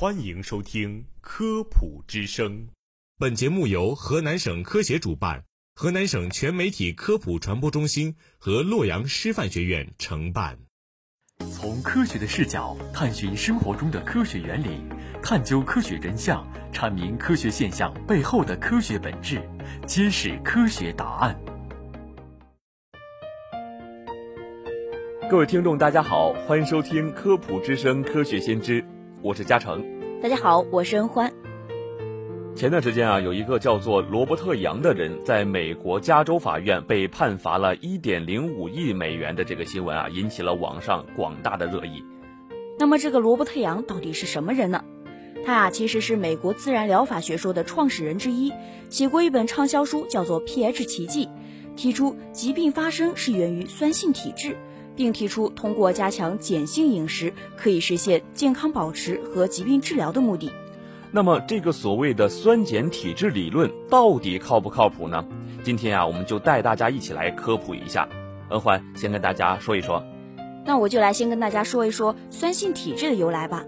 欢迎收听《科普之声》。本节目由河南省科协主办，河南省全媒体科普传播中心和洛阳师范学院承办。从科学的视角探寻生活中的科学原理，探究科学真相，阐明科学现象背后的科学本质，揭示科学答案。各位听众，大家好，欢迎收听《科普之声·科学先知》，我是嘉诚。大家好，我是恩欢。前段时间啊，有一个叫做罗伯特·杨的人，在美国加州法院被判罚了一点零五亿美元的这个新闻啊，引起了网上广大的热议。那么，这个罗伯特·杨到底是什么人呢？他啊，其实是美国自然疗法学说的创始人之一，写过一本畅销书，叫做《pH 奇迹》，提出疾病发生是源于酸性体质。并提出通过加强碱性饮食可以实现健康保持和疾病治疗的目的。那么，这个所谓的酸碱体质理论到底靠不靠谱呢？今天啊，我们就带大家一起来科普一下。恩欢先跟大家说一说。那我就来先跟大家说一说酸性体质的由来吧。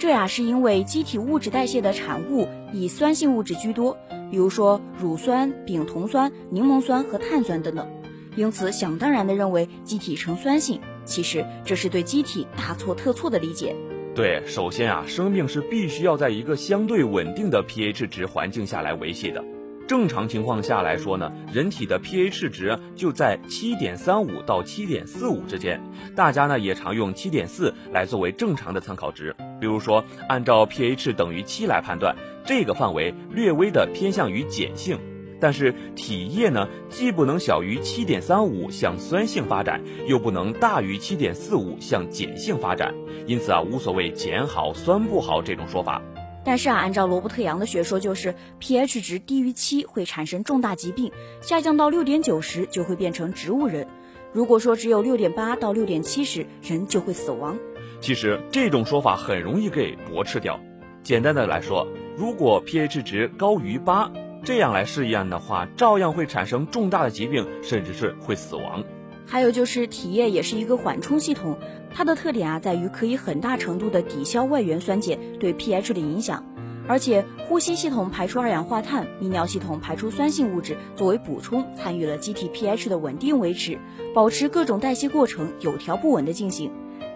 这呀，是因为机体物质代谢的产物以酸性物质居多，比如说乳酸、丙酮酸、柠檬酸和碳酸等等。因此，想当然地认为机体呈酸性，其实这是对机体大错特错的理解。对，首先啊，生命是必须要在一个相对稳定的 pH 值环境下来维系的。正常情况下来说呢，人体的 pH 值就在七点三五到七点四五之间。大家呢也常用七点四来作为正常的参考值。比如说，按照 pH 等于七来判断，这个范围略微的偏向于碱性。但是体液呢，既不能小于七点三五向酸性发展，又不能大于七点四五向碱性发展，因此啊，无所谓碱好酸不好这种说法。但是啊，按照罗伯特杨的学说，就是 pH 值低于七会产生重大疾病，下降到六点九时就会变成植物人。如果说只有六点八到六点七时，人就会死亡。其实这种说法很容易给驳斥掉。简单的来说，如果 pH 值高于八。这样来试验的话，照样会产生重大的疾病，甚至是会死亡。还有就是体液也是一个缓冲系统，它的特点啊在于可以很大程度的抵消外源酸碱对 pH 的影响，而且呼吸系统排出二氧化碳，泌尿系统排出酸性物质作为补充，参与了机体 pH 的稳定维持，保持各种代谢过程有条不紊的进行。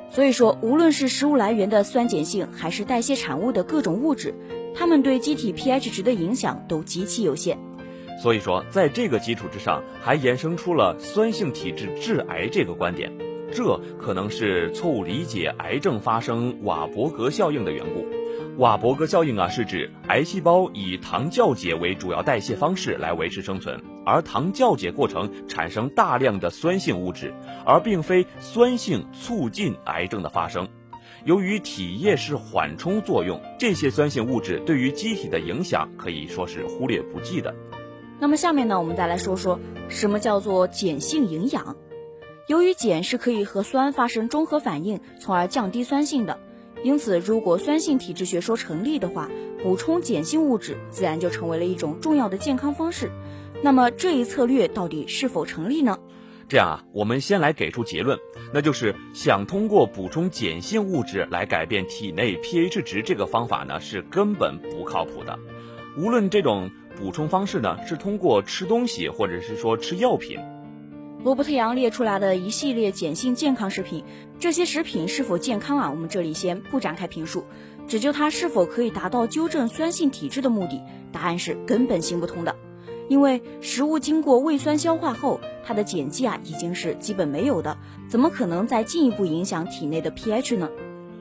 所以说，无论是食物来源的酸碱性，还是代谢产物的各种物质。它们对机体 pH 值的影响都极其有限，所以说，在这个基础之上，还衍生出了酸性体质致癌这个观点，这可能是错误理解癌症发生瓦伯格效应的缘故。瓦伯格效应啊，是指癌细胞以糖酵解为主要代谢方式来维持生存，而糖酵解过程产生大量的酸性物质，而并非酸性促进癌症的发生。由于体液是缓冲作用，这些酸性物质对于机体的影响可以说是忽略不计的。那么下面呢，我们再来说说什么叫做碱性营养。由于碱是可以和酸发生中和反应，从而降低酸性的，因此如果酸性体质学说成立的话，补充碱性物质自然就成为了一种重要的健康方式。那么这一策略到底是否成立呢？这样啊，我们先来给出结论，那就是想通过补充碱性物质来改变体内 pH 值这个方法呢，是根本不靠谱的。无论这种补充方式呢，是通过吃东西，或者是说吃药品。罗伯特杨列出来的一系列碱性健康食品，这些食品是否健康啊？我们这里先不展开评述，只就它是否可以达到纠正酸性体质的目的，答案是根本行不通的。因为食物经过胃酸消化后，它的碱基啊已经是基本没有的，怎么可能再进一步影响体内的 pH 呢？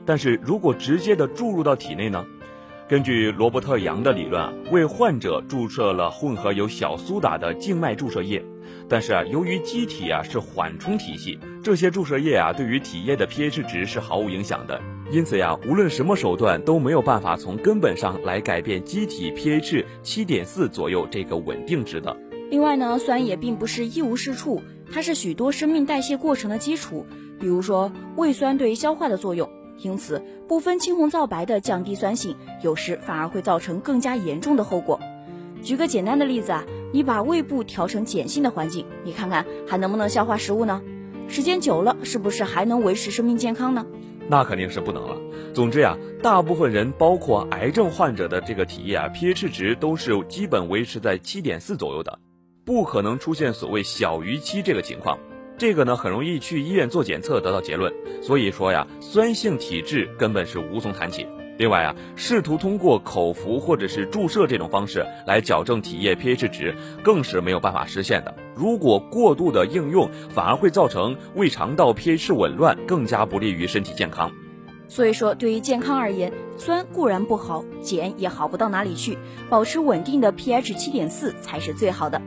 但是如果直接的注入到体内呢？根据罗伯特杨的理论啊，为患者注射了混合有小苏打的静脉注射液，但是啊，由于机体啊是缓冲体系，这些注射液啊对于体液的 pH 值是毫无影响的。因此呀，无论什么手段都没有办法从根本上来改变机体 pH 七点四左右这个稳定值的。另外呢，酸也并不是一无是处，它是许多生命代谢过程的基础。比如说胃酸对消化的作用，因此不分青红皂白的降低酸性，有时反而会造成更加严重的后果。举个简单的例子啊，你把胃部调成碱性的环境，你看看还能不能消化食物呢？时间久了，是不是还能维持生命健康呢？那肯定是不能了。总之呀，大部分人，包括癌症患者的这个体液啊，pH 值都是基本维持在七点四左右的，不可能出现所谓小于七这个情况。这个呢，很容易去医院做检测得到结论。所以说呀，酸性体质根本是无从谈起。另外啊，试图通过口服或者是注射这种方式来矫正体液 pH 值，更是没有办法实现的。如果过度的应用，反而会造成胃肠道 pH 紊乱，更加不利于身体健康。所以说，对于健康而言，酸固然不好，碱也好不到哪里去，保持稳定的 pH 七点四才是最好的。